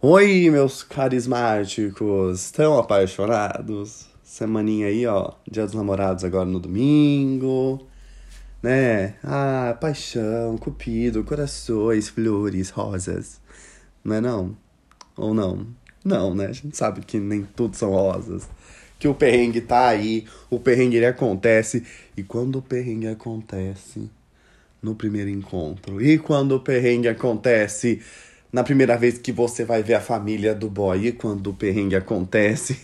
Oi, meus carismáticos! Estão apaixonados? Semaninha aí, ó. Dia dos namorados agora no domingo. Né? Ah, paixão, cupido, corações, flores, rosas. Não é não? Ou não? Não, né? A gente sabe que nem tudo são rosas. Que o perrengue tá aí, o perrengue ele acontece. E quando o perrengue acontece no primeiro encontro? E quando o perrengue acontece na primeira vez que você vai ver a família do boy? Quando o perrengue acontece?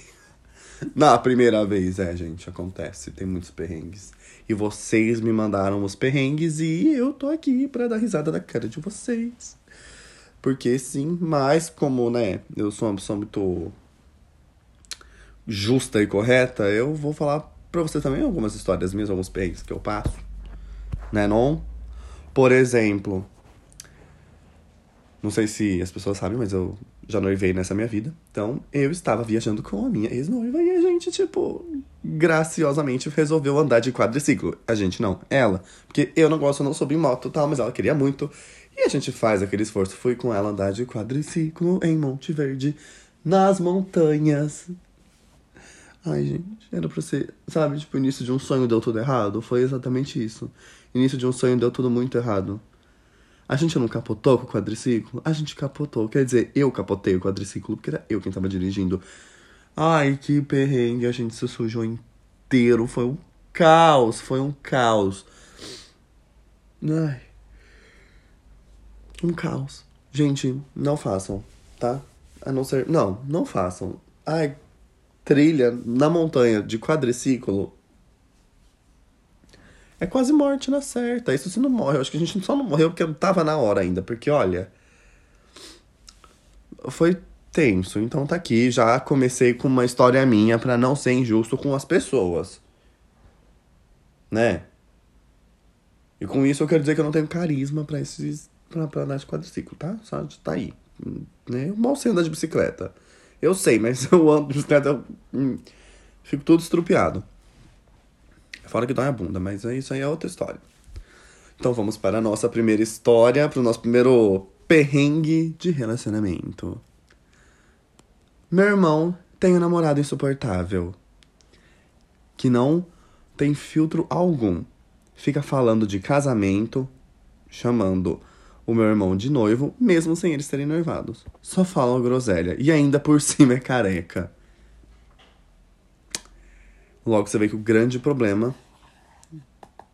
na primeira vez, é, gente, acontece. Tem muitos perrengues. E vocês me mandaram os perrengues e eu tô aqui pra dar risada da cara de vocês. Porque sim, mas como, né, eu sou uma pessoa muito justa e correta, eu vou falar pra você também algumas histórias minhas, alguns perrengues que eu passo. Né, não? Por exemplo, não sei se as pessoas sabem, mas eu já noivei nessa minha vida. Então, eu estava viajando com a minha ex-noiva e a gente, tipo, graciosamente resolveu andar de quadriciclo. A gente não, ela. Porque eu não gosto, eu não soube em moto e tal, mas ela queria muito. E a gente faz aquele esforço. Fui com ela andar de quadriciclo em Monte Verde, nas montanhas. Ai, gente, era pra ser, sabe, tipo, início de um sonho deu tudo errado. Foi exatamente isso. Início de um sonho deu tudo muito errado. A gente não capotou com o quadriciclo? A gente capotou. Quer dizer, eu capotei o quadriciclo, porque era eu quem tava dirigindo. Ai, que perrengue. A gente se sujou inteiro. Foi um caos. Foi um caos. Ai. Um caos. Gente, não façam, tá? A não ser. Não, não façam. Ai, trilha na montanha de quadriciclo é quase morte na certa. Isso se não morre. Eu acho que a gente só não morreu porque não tava na hora ainda. Porque, olha. Foi tenso. Então tá aqui. Já comecei com uma história minha para não ser injusto com as pessoas. Né? E com isso eu quero dizer que eu não tenho carisma para esses. pra, pra andar de quadriciclo, tá? Só tá aí. Né? Eu mal sei andar de bicicleta. Eu sei, mas eu ando de bicicleta. Eu, hum, fico todo estrupiado. Fora que dói a bunda, mas isso aí é outra história. Então vamos para a nossa primeira história, para o nosso primeiro perrengue de relacionamento. Meu irmão tem um namorado insuportável que não tem filtro algum. Fica falando de casamento, chamando o meu irmão de noivo, mesmo sem eles terem noivados. Só falam groselha e ainda por cima é careca. Logo você vê que o grande problema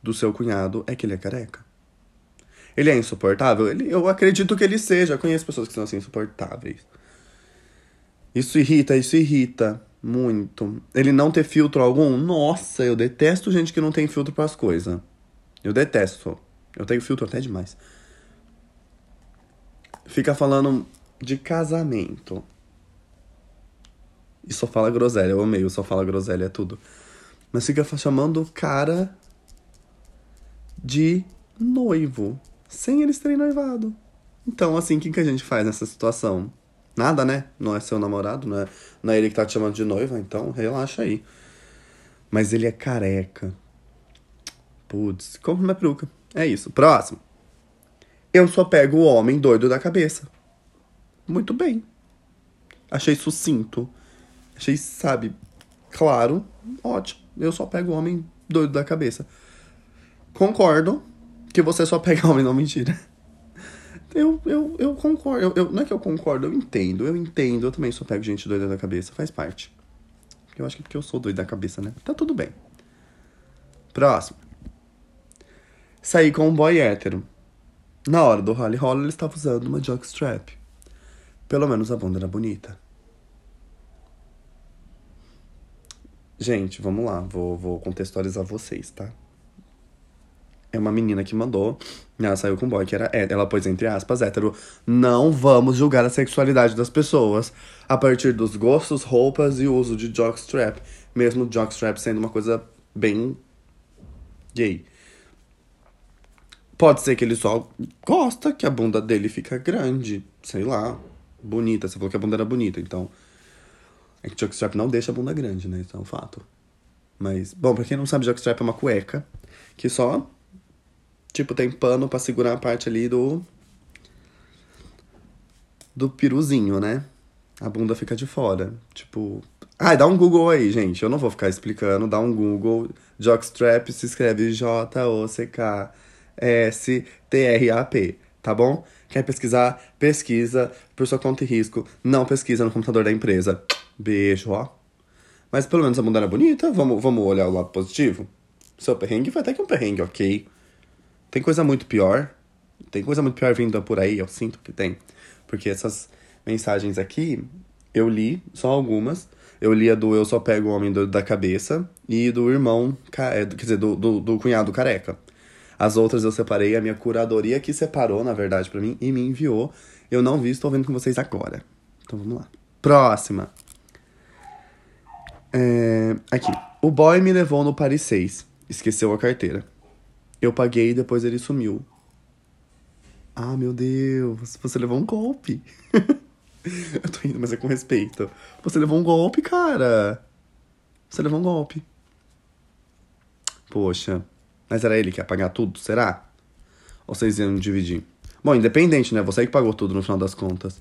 do seu cunhado é que ele é careca. Ele é insuportável? Ele, eu acredito que ele seja. Eu conheço pessoas que são assim insuportáveis. Isso irrita, isso irrita muito. Ele não ter filtro algum? Nossa, eu detesto gente que não tem filtro para as coisas. Eu detesto. Eu tenho filtro até demais. Fica falando de casamento. E só fala groselha. Eu amei, eu só fala groselha, é tudo. Mas fica chamando o cara de noivo, sem eles terem noivado. Então, assim, o que, que a gente faz nessa situação? Nada, né? Não é seu namorado, não é, não é ele que tá te chamando de noiva, então relaxa aí. Mas ele é careca. Putz, compra uma peruca. É isso. Próximo. Eu só pego o homem doido da cabeça. Muito bem. Achei sucinto. Achei, sabe, claro, ótimo. Eu só pego homem doido da cabeça. Concordo que você só pega homem, não mentira. Eu, eu, eu concordo. Eu, eu, não é que eu concordo, eu entendo. Eu entendo. Eu também só pego gente doida da cabeça. Faz parte. Eu acho que é porque eu sou doido da cabeça, né? Tá tudo bem. Próximo. Saí com um boy hétero. Na hora do Holly Holly, ele estava usando uma jockstrap. Pelo menos a bunda era bonita. Gente, vamos lá. Vou, vou contextualizar vocês, tá? é uma menina que mandou. Ela saiu com um boy que era ela pôs entre aspas hétero. Não vamos julgar a sexualidade das pessoas a partir dos gostos, roupas e uso de jockstrap. Mesmo jockstrap sendo uma coisa bem gay. Pode ser que ele só gosta que a bunda dele fica grande. Sei lá. Bonita. Você falou que a bunda era bonita, então. É que jockstrap não deixa a bunda grande, né? Isso é um fato. Mas, bom, pra quem não sabe, jockstrap é uma cueca que só Tipo, tem pano para segurar a parte ali do. do piruzinho, né? A bunda fica de fora. Tipo. Ah, dá um Google aí, gente. Eu não vou ficar explicando. Dá um Google. Jockstrap se escreve J-O-C-K-S-T-R-A-P. Tá bom? Quer pesquisar? Pesquisa por sua conta e risco. Não pesquisa no computador da empresa. Beijo, ó. Mas pelo menos a bunda é bonita. Vamos, vamos olhar o lado positivo? Seu perrengue foi até que um perrengue, ok. Tem coisa muito pior. Tem coisa muito pior vindo por aí, eu sinto que tem. Porque essas mensagens aqui, eu li só algumas. Eu li a do Eu Só Pego o Homem da Cabeça e do irmão, é, quer dizer, do, do, do cunhado careca. As outras eu separei, a minha curadoria que separou, na verdade, para mim e me enviou. Eu não vi, estou vendo com vocês agora. Então vamos lá. Próxima. É, aqui. O boy me levou no Paris 6. Esqueceu a carteira. Eu paguei e depois ele sumiu. Ah, meu Deus, você levou um golpe. eu tô indo, mas é com respeito. Você levou um golpe, cara. Você levou um golpe. Poxa, mas era ele que ia pagar tudo, será? Ou vocês iam dividir? Bom, independente, né? Você que pagou tudo no final das contas.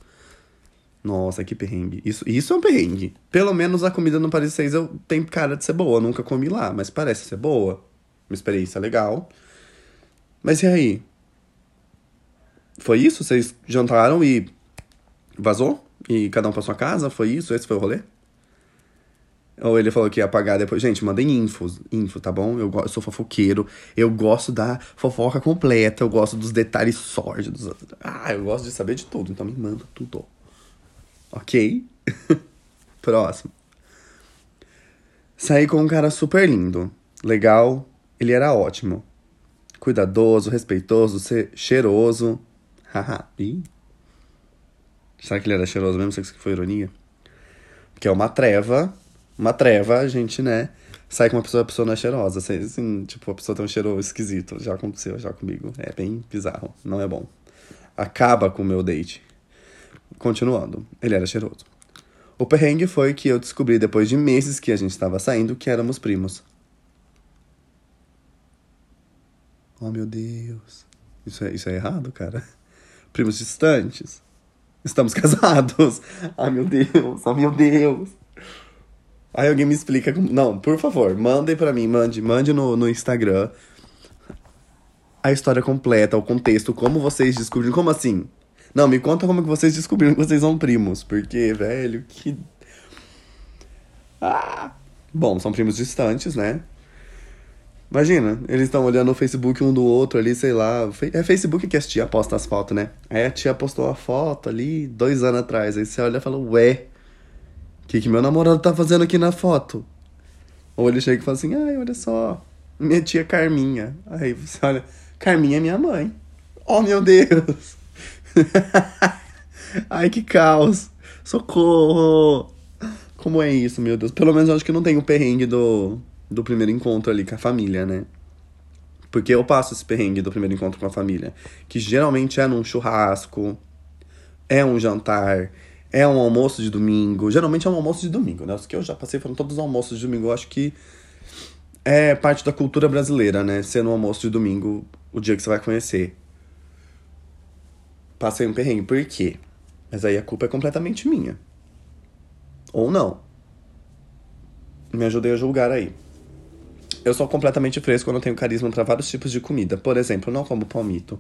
Nossa, que perrengue. Isso, isso é um perrengue. Pelo menos a comida no Paris 6 eu tenho cara de ser boa. Eu nunca comi lá, mas parece ser boa. Uma experiência legal. Mas e aí? Foi isso? Vocês jantaram e vazou? E cada um pra sua casa? Foi isso? Esse foi o rolê? Ou ele falou que ia pagar depois. Gente, mandem infos, info, tá bom? Eu, eu sou fofoqueiro, eu gosto da fofoca completa, eu gosto dos detalhes sórdidos. Ah, eu gosto de saber de tudo, então me manda tudo. Ok? Próximo. Saí com um cara super lindo, legal, ele era ótimo. Cuidadoso, respeitoso, cheiroso. Haha. Será que ele era cheiroso mesmo? Sei que foi ironia. Porque é uma treva. Uma treva, a gente, né? Sai com uma pessoa, a pessoa não é cheirosa. Assim, tipo, a pessoa tem um cheiro esquisito. Já aconteceu, já comigo. É bem bizarro. Não é bom. Acaba com o meu date. Continuando. Ele era cheiroso. O perrengue foi que eu descobri depois de meses que a gente estava saindo que éramos primos. Oh, meu Deus. Isso é, isso é errado, cara. Primos distantes. Estamos casados. Ai, meu Deus. Ai, meu Deus. Aí alguém me explica. Como... Não, por favor, mandem para mim. Mande, mande no, no Instagram a história completa, o contexto, como vocês descobriram. Como assim? Não, me conta como que vocês descobriram que vocês são primos. Porque, velho, que. Ah! Bom, são primos distantes, né? Imagina, eles estão olhando o Facebook um do outro ali, sei lá. É Facebook que a tia posta as fotos, né? Aí a tia postou a foto ali dois anos atrás. Aí você olha e fala, ué, o que, que meu namorado tá fazendo aqui na foto? Ou ele chega e fala assim, ai, olha só, minha tia Carminha. Aí você olha, Carminha é minha mãe. Oh, meu Deus! ai, que caos! Socorro! Como é isso, meu Deus? Pelo menos eu acho que não tem o perrengue do do primeiro encontro ali com a família, né? Porque eu passo esse perrengue do primeiro encontro com a família, que geralmente é num churrasco, é um jantar, é um almoço de domingo. Geralmente é um almoço de domingo, né? Os que eu já passei foram todos os almoços de domingo. Eu acho que é parte da cultura brasileira, né? Ser no almoço de domingo o dia que você vai conhecer. Passei um perrengue. Por quê? Mas aí a culpa é completamente minha. Ou não. Me ajudei a julgar aí. Eu sou completamente fresco quando tenho carisma para vários tipos de comida. Por exemplo, não como palmito.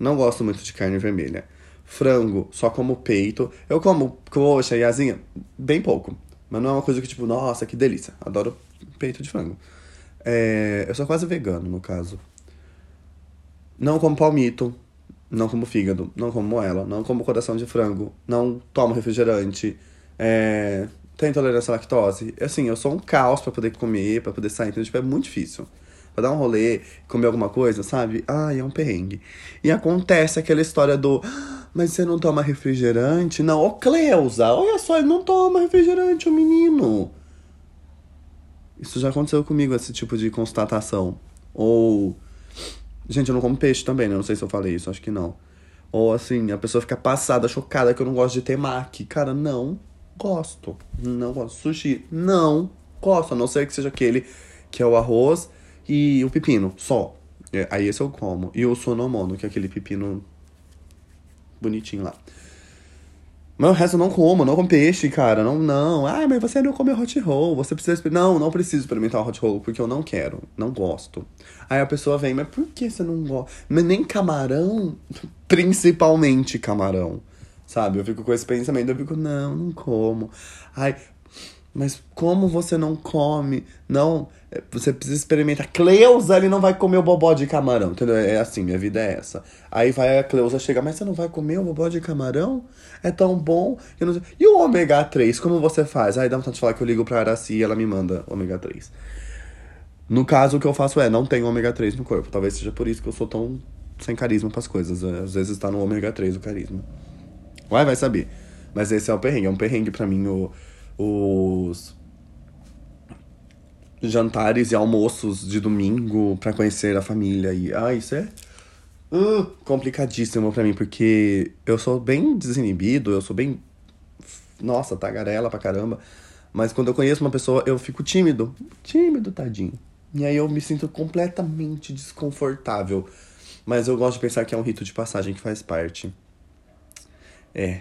Não gosto muito de carne vermelha. Frango, só como peito. Eu como coxa e asinha, bem pouco. Mas não é uma coisa que, tipo, nossa, que delícia. Adoro peito de frango. É, eu sou quase vegano, no caso. Não como palmito. Não como fígado. Não como moela. Não como coração de frango. Não tomo refrigerante. É, tem intolerância à lactose. Assim, eu sou um caos para poder comer, para poder sair, então, tipo, é muito difícil. Pra dar um rolê, comer alguma coisa, sabe? Ai, é um perrengue. E acontece aquela história do. Mas você não toma refrigerante? Não, ô Cleusa, olha só, ele não toma refrigerante, o menino. Isso já aconteceu comigo, esse tipo de constatação. Ou. Gente, eu não como peixe também, né? Não sei se eu falei isso, acho que não. Ou assim, a pessoa fica passada, chocada que eu não gosto de temaki. Cara, não Gosto. Não gosto. Sushi, não gosto. A não ser que seja aquele que é o arroz e o pepino, só. É, aí esse eu como. E o sonomono, que é aquele pepino bonitinho lá. Mas o resto eu não como, não como peixe, cara. Não, não. Ah, mas você não come hot roll. Você precisa. Não, não preciso experimentar o hot roll, porque eu não quero. Não gosto. Aí a pessoa vem, mas por que você não gosta? Mas nem camarão, principalmente camarão. Sabe? Eu fico com esse pensamento, eu fico, não, não como. Ai, mas como você não come? Não, é, você precisa experimentar. Cleusa, ele não vai comer o bobó de camarão, entendeu? É assim, minha vida é essa. Aí vai a Cleusa chega, mas você não vai comer o bobó de camarão? É tão bom. E o ômega 3, como você faz? Aí dá vontade de falar que eu ligo pra Araci e ela me manda ômega 3. No caso, o que eu faço é, não tenho ômega 3 no corpo. Talvez seja por isso que eu sou tão sem carisma pras coisas. Às vezes tá no ômega 3 o carisma. Vai, vai saber. Mas esse é o perrengue. É um perrengue pra mim o, os jantares e almoços de domingo para conhecer a família. E, ah, isso é uh, complicadíssimo para mim, porque eu sou bem desinibido, eu sou bem. Nossa, tagarela pra caramba. Mas quando eu conheço uma pessoa, eu fico tímido. Tímido, tadinho. E aí eu me sinto completamente desconfortável. Mas eu gosto de pensar que é um rito de passagem que faz parte. É.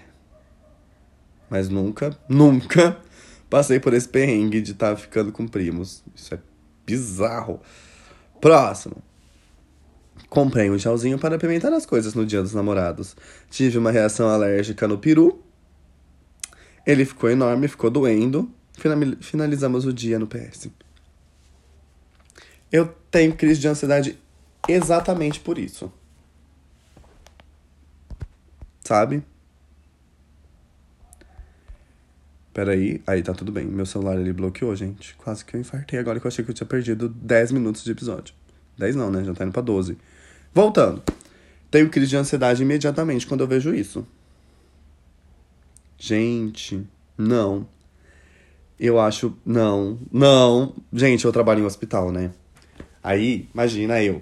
Mas nunca, nunca passei por esse perrengue de estar tá ficando com primos. Isso é bizarro. Próximo. Comprei um gelzinho para apimentar as coisas no dia dos namorados. Tive uma reação alérgica no peru. Ele ficou enorme, ficou doendo. Finalizamos o dia no PS. Eu tenho crise de ansiedade exatamente por isso. Sabe? Peraí, aí tá tudo bem. Meu celular ele bloqueou, gente. Quase que eu infartei agora que eu achei que eu tinha perdido 10 minutos de episódio. 10 não, né? Já tá indo pra 12. Voltando. Tenho crise de ansiedade imediatamente quando eu vejo isso. Gente, não. Eu acho. Não, não. Gente, eu trabalho em um hospital, né? Aí, imagina eu.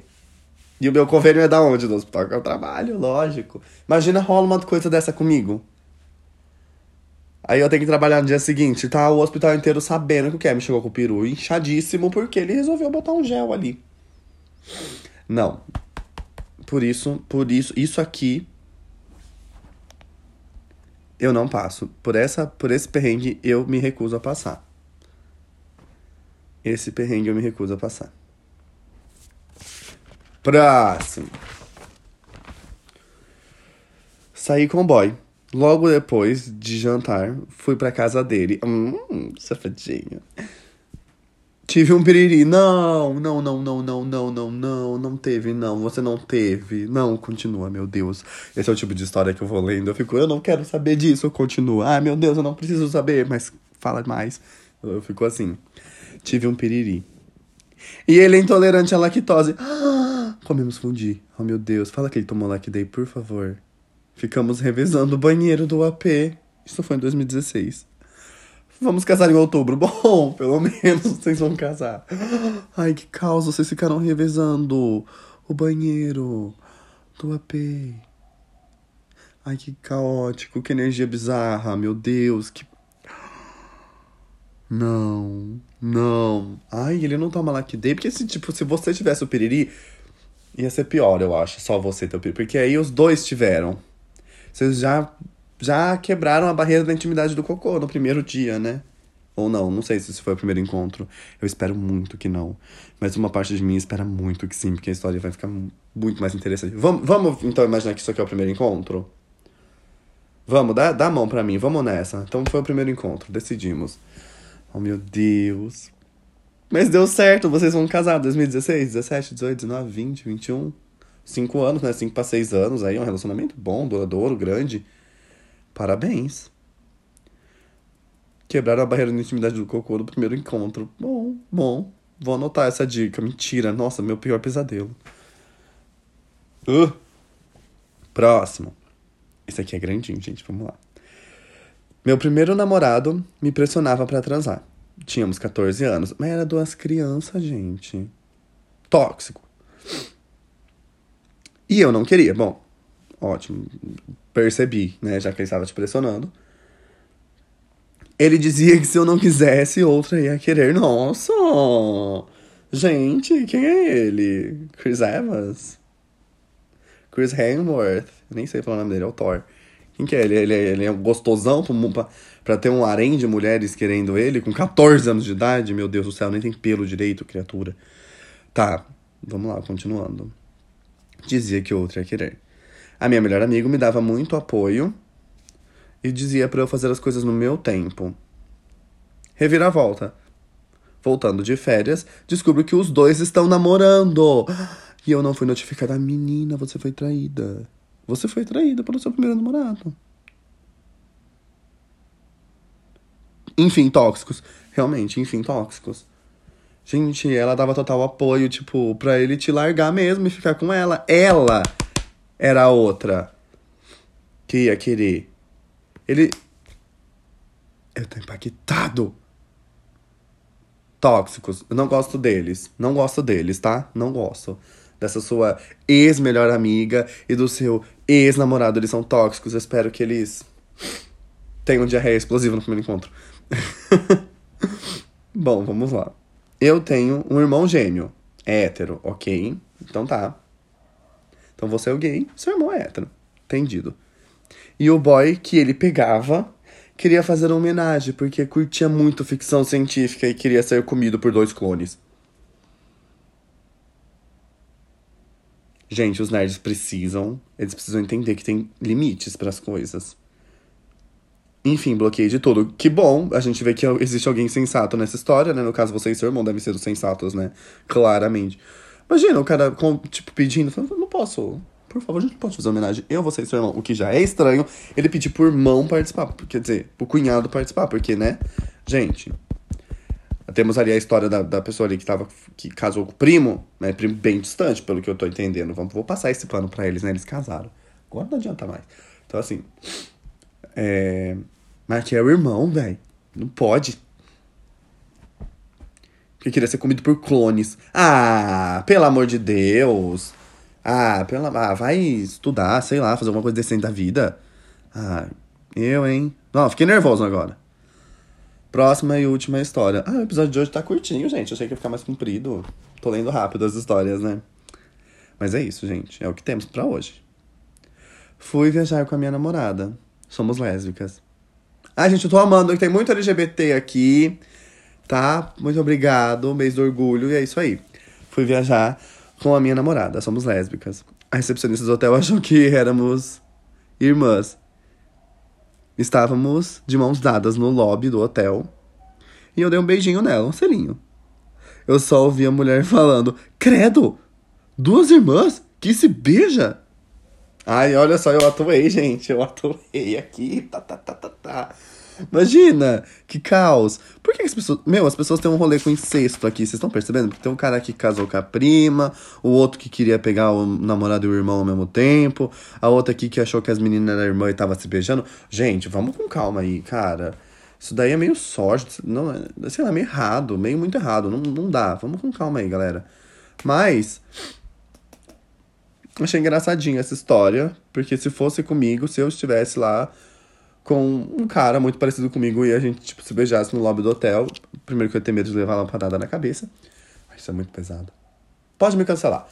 E o meu convênio é da onde? Do hospital que eu trabalho, lógico. Imagina rola uma coisa dessa comigo. Aí eu tenho que trabalhar no dia seguinte, tá o hospital inteiro sabendo que o Kevin chegou com o peru inchadíssimo porque ele resolveu botar um gel ali. Não. Por isso, por isso, isso aqui eu não passo. Por essa, por esse perrengue eu me recuso a passar. Esse perrengue eu me recuso a passar. Próximo. Saí com o boy. Logo depois de jantar, fui pra casa dele. Hum, safadinho. Tive um piriri. Não, não, não, não, não, não, não, não, não teve, não. Você não teve. Não, continua, meu Deus. Esse é o tipo de história que eu vou lendo. Eu fico, eu não quero saber disso, continua. Ah, meu Deus, eu não preciso saber, mas fala mais. Eu fico assim. Tive um piriri. E ele é intolerante à lactose. Ah, comemos fundi. Oh, meu Deus. Fala que ele tomou Lactay, por favor. Ficamos revezando o banheiro do AP. Isso foi em 2016. Vamos casar em outubro. Bom, pelo menos vocês vão casar. Ai, que causa, vocês ficaram revezando o banheiro do AP. Ai, que caótico, que energia bizarra, meu Deus, que. Não, não. Ai, ele não toma Lactay, porque se, tipo, se você tivesse o piriri, ia ser pior, eu acho, só você ter o piriri. Porque aí os dois tiveram vocês já, já quebraram a barreira da intimidade do cocô no primeiro dia, né? Ou não, não sei se esse foi o primeiro encontro. Eu espero muito que não. Mas uma parte de mim espera muito que sim, porque a história vai ficar muito mais interessante. Vamos, vamos então imaginar que isso aqui é o primeiro encontro? Vamos, dá, dá a mão pra mim, vamos nessa. Então foi o primeiro encontro, decidimos. Oh meu Deus. Mas deu certo, vocês vão casar 2016, 17, 18, 19, 20, 21 cinco anos, né? Cinco para seis anos aí, um relacionamento bom, duradouro, grande. Parabéns. Quebraram a barreira de intimidade do cocô no primeiro encontro. Bom, bom. Vou anotar essa dica. Mentira. Nossa, meu pior pesadelo. Uh. Próximo. Esse aqui é grandinho, gente. Vamos lá. Meu primeiro namorado me pressionava para transar. Tínhamos 14 anos, mas era duas crianças, gente. Tóxico. E eu não queria. Bom, ótimo. Percebi, né? Já que ele estava te pressionando. Ele dizia que se eu não quisesse, outra ia querer. Nossa! Gente, quem é ele? Chris Evans? Chris Hemsworth? nem sei falar o nome dele, é o Thor. Quem que é? Ele, ele, ele é um gostosão pra, pra ter um harém de mulheres querendo ele com 14 anos de idade? Meu Deus do céu, nem tem pelo direito, criatura. Tá, vamos lá, continuando. Dizia que outro ia querer. A minha melhor amiga me dava muito apoio e dizia para eu fazer as coisas no meu tempo. Reviravolta. Voltando de férias, descubro que os dois estão namorando. E eu não fui notificada. Menina, você foi traída. Você foi traída pelo seu primeiro namorado. Enfim, tóxicos. Realmente, enfim, tóxicos. Gente, ela dava total apoio, tipo, pra ele te largar mesmo e ficar com ela. Ela era a outra que ia querer. Ele. Eu tô impactado. Tóxicos. Eu não gosto deles. Não gosto deles, tá? Não gosto. Dessa sua ex-melhor amiga e do seu ex-namorado. Eles são tóxicos. Eu espero que eles tenham diarreia explosiva no primeiro encontro. Bom, vamos lá. Eu tenho um irmão gêmeo. É hétero, ok? Então tá. Então você é o gay, seu irmão é hétero. Entendido. E o boy que ele pegava queria fazer uma homenagem, porque curtia muito ficção científica e queria ser comido por dois clones. Gente, os nerds precisam, eles precisam entender que tem limites para as coisas. Enfim, bloqueei de tudo. Que bom, a gente vê que existe alguém sensato nessa história, né? No caso, você e seu irmão devem ser os sensatos, né? Claramente. Imagina o cara, com, tipo, pedindo, falando, não posso, por favor, a gente pode fazer homenagem. Eu, você e seu irmão. O que já é estranho, ele pedir por irmão participar. Quer dizer, pro cunhado participar, porque, né? Gente, temos ali a história da, da pessoa ali que, tava, que casou com o primo, né? Primo bem distante, pelo que eu tô entendendo. Vamos, vou passar esse plano pra eles, né? Eles casaram. Agora não adianta mais. Então, assim, é... Mas que é o irmão, velho. Não pode. Porque queria ser comido por clones. Ah, pelo amor de Deus. Ah, pela... ah, vai estudar, sei lá, fazer alguma coisa decente da vida. Ah, eu, hein? Não, fiquei nervoso agora. Próxima e última história. Ah, o episódio de hoje tá curtinho, gente. Eu achei que ia ficar mais comprido. Tô lendo rápido as histórias, né? Mas é isso, gente. É o que temos para hoje. Fui viajar com a minha namorada. Somos lésbicas. Ah, gente, eu tô amando que tem muito LGBT aqui, tá? Muito obrigado, mês do orgulho, e é isso aí. Fui viajar com a minha namorada, somos lésbicas. A recepcionista do hotel achou que éramos irmãs. Estávamos de mãos dadas no lobby do hotel e eu dei um beijinho nela, um selinho. Eu só ouvi a mulher falando: Credo! Duas irmãs que se beija? Ai, olha só, eu atuei, gente. Eu atuei aqui. Tá, tá, tá, tá, tá. Imagina, que caos. Por que as pessoas. Meu, as pessoas têm um rolê com incesto aqui, vocês estão percebendo? Porque tem um cara que casou com a prima, o outro que queria pegar o namorado e o irmão ao mesmo tempo, a outra aqui que achou que as meninas eram irmã e tava se beijando. Gente, vamos com calma aí, cara. Isso daí é meio sorte, não, é, sei lá, meio errado, meio muito errado. Não, não dá. Vamos com calma aí, galera. Mas. Achei engraçadinha essa história, porque se fosse comigo, se eu estivesse lá com um cara muito parecido comigo e a gente, tipo, se beijasse no lobby do hotel. Primeiro que eu ia ter medo de levar uma lampadada na cabeça. Isso é muito pesado. Pode me cancelar.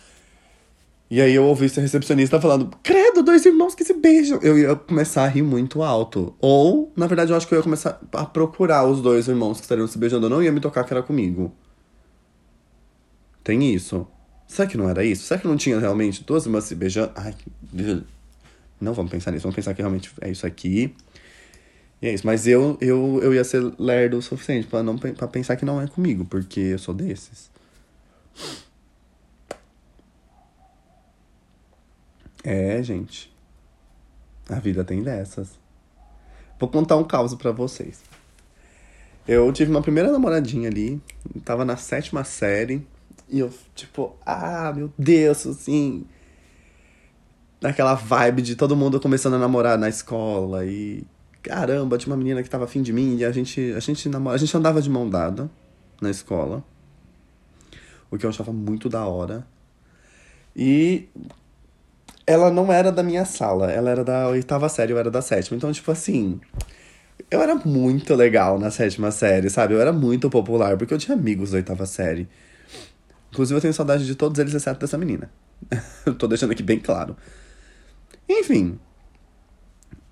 E aí eu ouvi esse recepcionista falando, credo, dois irmãos que se beijam. Eu ia começar a rir muito alto. Ou, na verdade, eu acho que eu ia começar a procurar os dois irmãos que estariam se beijando. Eu não ia me tocar que era comigo. Tem isso. Será que não era isso? Será que não tinha realmente duas irmãs se beijando? Ai, não vamos pensar nisso. Vamos pensar que realmente é isso aqui. E é isso, mas eu, eu, eu ia ser lerdo o suficiente para não para pensar que não é comigo, porque eu sou desses. É, gente. A vida tem dessas. Vou contar um caos para vocês. Eu tive uma primeira namoradinha ali, tava na sétima série, e eu, tipo, ah, meu Deus, assim. Naquela vibe de todo mundo começando a namorar na escola e caramba, tinha uma menina que tava afim de mim e a gente, a gente namora, a gente andava de mão dada na escola. O que eu achava muito da hora. E ela não era da minha sala, ela era da oitava série, eu era da sétima. Então, tipo assim, eu era muito legal na sétima série, sabe? Eu era muito popular, porque eu tinha amigos da oitava série. Inclusive, eu tenho saudade de todos eles, exceto dessa menina. eu tô deixando aqui bem claro. Enfim,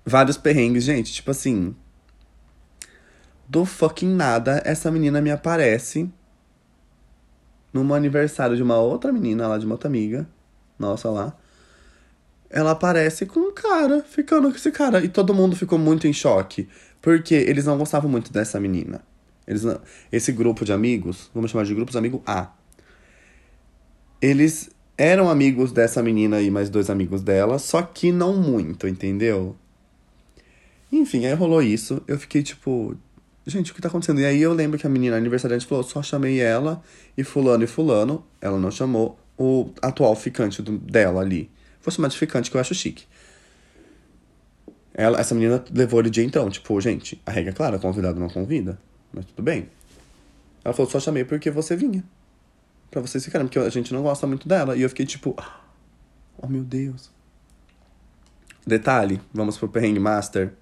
vários perrengues, gente. Tipo assim. Do fucking nada, essa menina me aparece num aniversário de uma outra menina lá, de uma outra amiga. Nossa lá. Ela aparece com um cara, ficando com esse cara. E todo mundo ficou muito em choque. Porque eles não gostavam muito dessa menina. Eles não... Esse grupo de amigos, vamos chamar de grupos amigo A. Eles eram amigos dessa menina e mais dois amigos dela, só que não muito, entendeu? Enfim, aí rolou isso. Eu fiquei tipo, gente, o que tá acontecendo? E aí eu lembro que a menina aniversariante falou: só chamei ela e Fulano e Fulano. Ela não chamou o atual ficante do, dela ali. Vou chamar de ficante que eu acho chique. Ela, essa menina levou ele de então, tipo, gente, a regra é clara, convidado não convida. Mas tudo bem. Ela falou, só chamei porque você vinha. Pra vocês ficarem, porque a gente não gosta muito dela. E eu fiquei tipo, oh meu Deus. Detalhe, vamos pro perrengue master.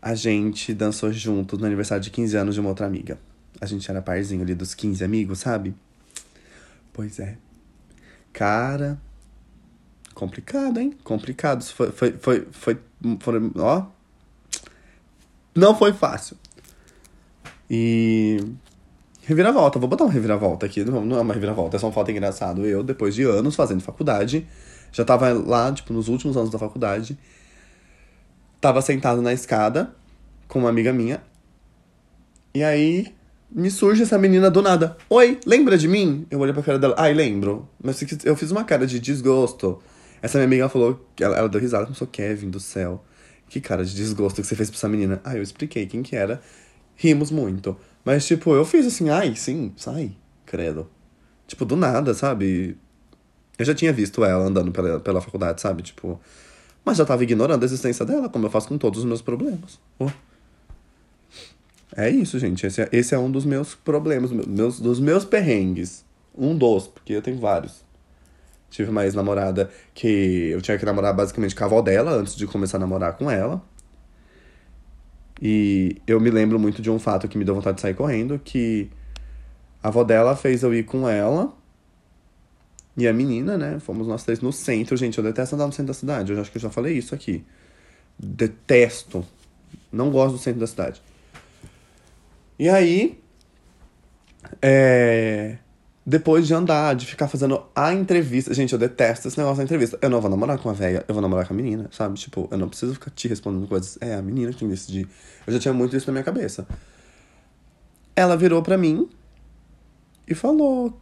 A gente dançou juntos no aniversário de 15 anos de uma outra amiga. A gente era parzinho ali dos 15 amigos, sabe? Pois é. Cara, complicado, hein? Complicado. Foi, foi, foi, foi, foi, ó. Não foi fácil. E. Reviravolta, vou botar uma reviravolta aqui. Não, não é uma reviravolta, é só um fato engraçado. Eu, depois de anos fazendo faculdade, já tava lá, tipo, nos últimos anos da faculdade. Tava sentado na escada com uma amiga minha. E aí me surge essa menina do nada. Oi, lembra de mim? Eu olhei pra cara dela. Ai, lembro. Mas eu fiz uma cara de desgosto. Essa minha amiga falou, ela, ela deu risada, começou, Kevin do céu. Que cara de desgosto que você fez pra essa menina. Aí eu expliquei quem que era. Rimos muito. Mas, tipo, eu fiz assim, ai, sim, sai, credo. Tipo, do nada, sabe? Eu já tinha visto ela andando pela, pela faculdade, sabe? Tipo. Mas já tava ignorando a existência dela, como eu faço com todos os meus problemas. Oh. É isso, gente. Esse é, esse é um dos meus problemas, meus, dos meus perrengues. Um dos, porque eu tenho vários. Tive uma ex-namorada que eu tinha que namorar basicamente com a avó dela antes de começar a namorar com ela. E eu me lembro muito de um fato que me deu vontade de sair correndo, que a avó dela fez eu ir com ela e a menina, né? Fomos nós três no centro. Gente, eu detesto andar no centro da cidade. Eu acho que eu já falei isso aqui. Detesto. Não gosto do centro da cidade. E aí, é, depois de andar, de ficar fazendo a entrevista. Gente, eu detesto esse negócio da entrevista. Eu não vou namorar com a velha, eu vou namorar com a menina, sabe? Tipo, eu não preciso ficar te respondendo coisas. É, a menina que que decidir. Eu já tinha muito isso na minha cabeça. Ela virou pra mim e falou: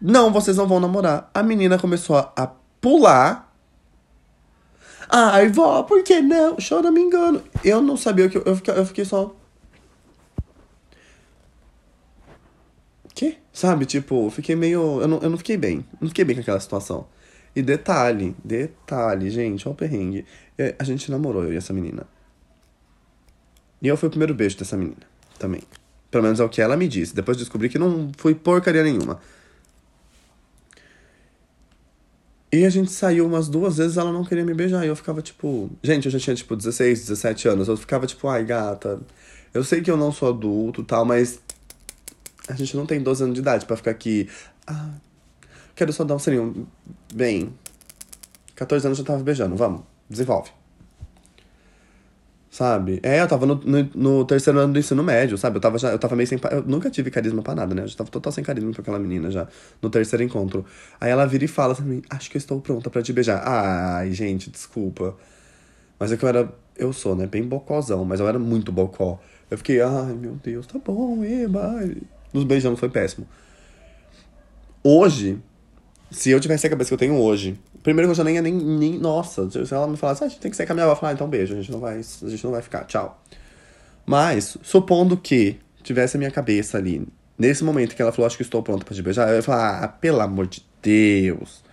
Não, vocês não vão namorar. A menina começou a pular. Ai, vó, por que não? Chora, me engano. Eu não sabia o que. Eu fiquei, eu fiquei só. Sabe, tipo, fiquei meio. Eu não, eu não fiquei bem. Não fiquei bem com aquela situação. E detalhe, detalhe, gente, olha o perrengue. A gente namorou, eu e essa menina. E eu fui o primeiro beijo dessa menina também. Pelo menos é o que ela me disse. Depois descobri que não foi porcaria nenhuma. E a gente saiu umas duas vezes ela não queria me beijar. E eu ficava tipo. Gente, eu já tinha tipo 16, 17 anos. Eu ficava tipo, ai gata. Eu sei que eu não sou adulto tal, mas a gente não tem 12 anos de idade para ficar aqui. Ah, quero só dar um selinho. Bem, 14 anos já tava beijando, vamos, desenvolve. Sabe? É, eu tava no, no, no, terceiro ano do ensino médio, sabe? Eu tava, já, eu tava meio sem. Eu nunca tive carisma pra nada, né? Eu já tava total sem carisma pra aquela menina já, no terceiro encontro. Aí ela vira e fala assim: Acho que eu estou pronta para te beijar. Ai, gente, desculpa. Mas é que eu era. Eu sou, né? Bem bocózão, mas eu era muito bocó. Eu fiquei, ai meu Deus, tá bom, eba nos beijamos foi péssimo. Hoje, se eu tivesse a cabeça que eu tenho hoje, primeiro que eu já nem ia nem, nem. Nossa, se ela me falasse, ah, a gente tem que ser com a minha avó, falar, ah, então beijo, a gente não vai, a gente não vai ficar, tchau. Mas, supondo que tivesse a minha cabeça ali, nesse momento que ela falou, acho que estou pronta para te beijar, eu ia falar, ah, pelo amor de Deus.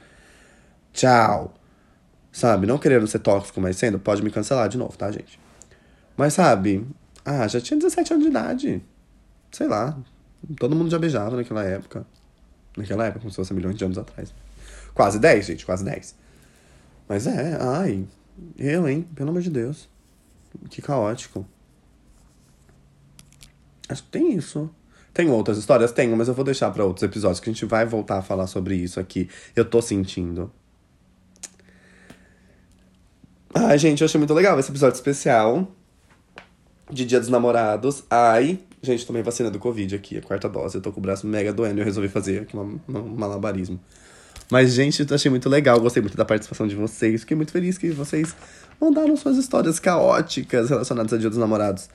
Tchau. Sabe, não querendo ser tóxico, mas sendo, pode me cancelar de novo, tá, gente? Mas sabe, ah, já tinha 17 anos de idade. Sei lá, Todo mundo já beijava naquela época. Naquela época, como se fosse milhões de anos atrás. Quase 10, gente, quase 10. Mas é, ai. Eu, hein? Pelo amor de Deus. Que caótico. Acho que tem isso. Tem outras histórias? Tenho, mas eu vou deixar para outros episódios que a gente vai voltar a falar sobre isso aqui. Eu tô sentindo. Ai, gente, eu achei muito legal esse episódio especial de Dia dos Namorados. Ai, gente, tomei vacina do Covid aqui, a quarta dose. Eu tô com o braço mega doendo e eu resolvi fazer aqui um, um malabarismo. Mas, gente, eu achei muito legal, gostei muito da participação de vocês. Fiquei muito feliz que vocês mandaram suas histórias caóticas relacionadas a Dia dos Namorados.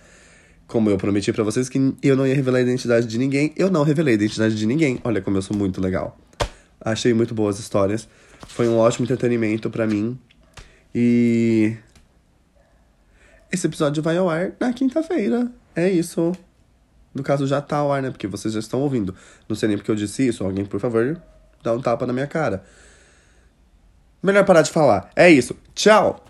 Como eu prometi para vocês que eu não ia revelar a identidade de ninguém, eu não revelei a identidade de ninguém. Olha como eu sou muito legal. Achei muito boas histórias. Foi um ótimo entretenimento para mim. E esse episódio vai ao ar na quinta-feira. É isso. No caso, já tá ao ar, né? Porque vocês já estão ouvindo. Não sei nem porque eu disse isso. Alguém, por favor, dá um tapa na minha cara. Melhor parar de falar. É isso. Tchau!